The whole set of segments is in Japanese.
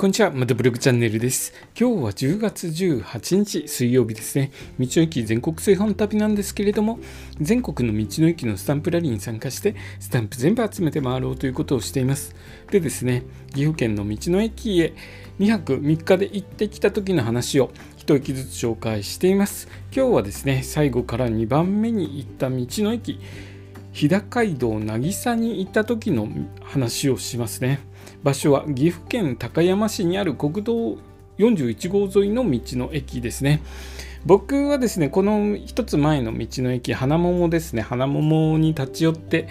こんにちは、またブログチャンネルです。今日は10月18日水曜日ですね。道の駅全国製本旅なんですけれども、全国の道の駅のスタンプラリーに参加して、スタンプ全部集めて回ろうということをしています。でですね、岐阜県の道の駅へ2泊3日で行ってきた時の話を一息ずつ紹介しています。今日はですね、最後から2番目に行った道の駅、日高街道渚に行った時の話をしますね。場所は岐阜県高山市にある国道41号沿いの道の駅ですね。僕はですね、この一つ前の道の駅、花桃ですね、花桃に立ち寄って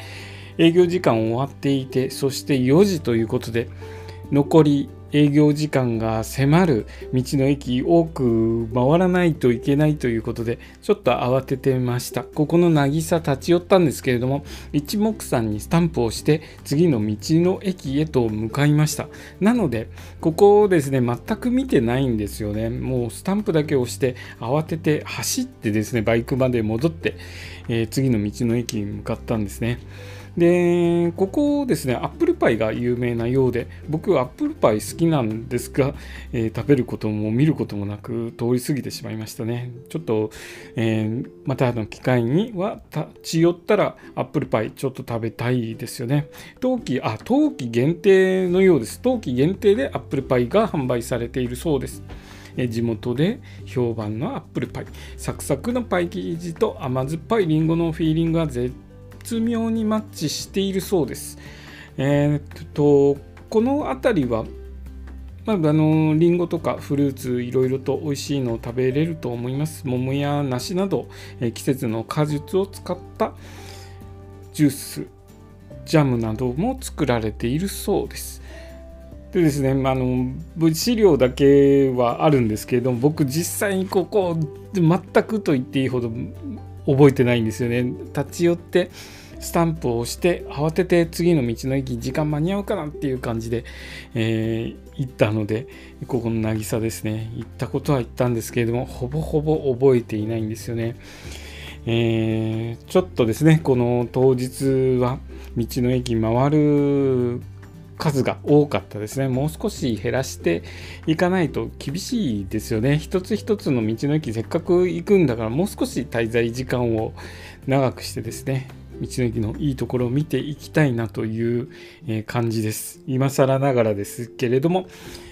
営業時間終わっていて、そして4時ということで、残り営業時間が迫る道の駅多く回らないといけないということでちょっと慌ててました。ここの渚立ち寄ったんですけれども一目散にスタンプをして次の道の駅へと向かいました。なのでここをですね全く見てないんですよね。もうスタンプだけ押して慌てて走ってですねバイクまで戻って、えー、次の道の駅に向かったんですね。でここですねアップルパイが有名なようで僕はアップルパイ好きなんですが、えー、食べることも見ることもなく通り過ぎてしまいましたね。ちょっと、えー、またの機会には立ち寄ったらアップルパイちょっと食べたいですよね。冬季あ冬季限定のようです。冬季限定でアップルパイが販売されているそうです。地元で評判のアップルパイサクサクのパイ生地と甘酸っぱいりんごのフィーリングが絶絶妙にマッチしているそうです。えー、っとこの辺りはまあ、あのリンゴとかフルーツいろいろと美味しいのを食べれると思います。桃や梨など、え季節の果実を使ったジュース、ジャムなども作られているそうです。でですね、まあの資料だけはあるんですけれども僕実際にここ全くと言っていいほど覚えてないんですよね。立ち寄ってスタンプを押して慌てて次の道の駅時間間に合うかなっていう感じで、えー、行ったのでここの渚ですね行ったことは行ったんですけれどもほぼほぼ覚えていないんですよね。えー、ちょっとですねこの当日は道の駅回る数が多かったですね。もう少し減らしていかないと厳しいですよね。一つ一つの道の駅せっかく行くんだからもう少し滞在時間を長くしてですね、道の駅のいいところを見ていきたいなという感じです。今更ながらですけれども、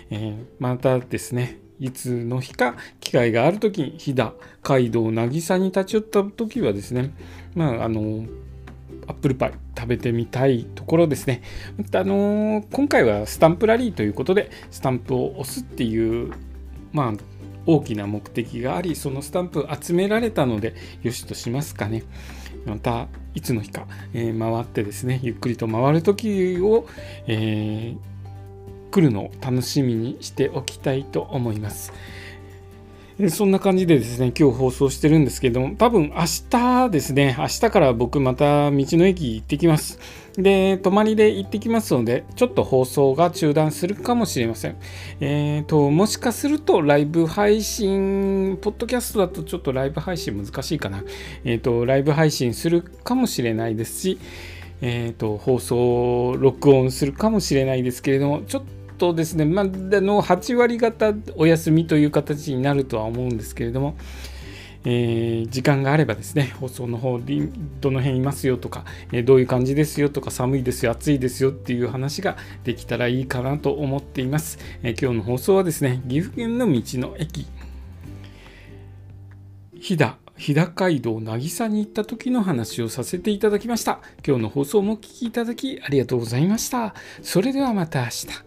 え、またですね、いつの日か機会がある時に飛騨街道渚に立ち寄った時はですねまああのアップルパイ食べてみたいところですね。あのー、今回はスタンプラリーということで、スタンプを押すっていう、まあ、大きな目的があり、そのスタンプ集められたので、よしとしますかね。また、いつの日か、えー、回ってですね、ゆっくりと回る時を、えー、来るのを楽しみにしておきたいと思います。そんな感じでですね、今日放送してるんですけども、多分明日ですね、明日から僕また道の駅行ってきます。で、泊まりで行ってきますので、ちょっと放送が中断するかもしれません。えーと、もしかするとライブ配信、ポッドキャストだとちょっとライブ配信難しいかな。えーと、ライブ配信するかもしれないですし、えーと、放送録音するかもしれないですけれども、ちょっととですね、まあ、の8割方お休みという形になるとは思うんですけれども、えー、時間があればですね、放送の方に、どの辺いますよとか、えー、どういう感じですよとか、寒いですよ、暑いですよっていう話ができたらいいかなと思っています。えー、今日の放送はですね、岐阜県の道の駅、飛騨日高街道渚に行った時の話をさせていただきました。今日の放送もお聴きいただきありがとうございました。それではまた明日。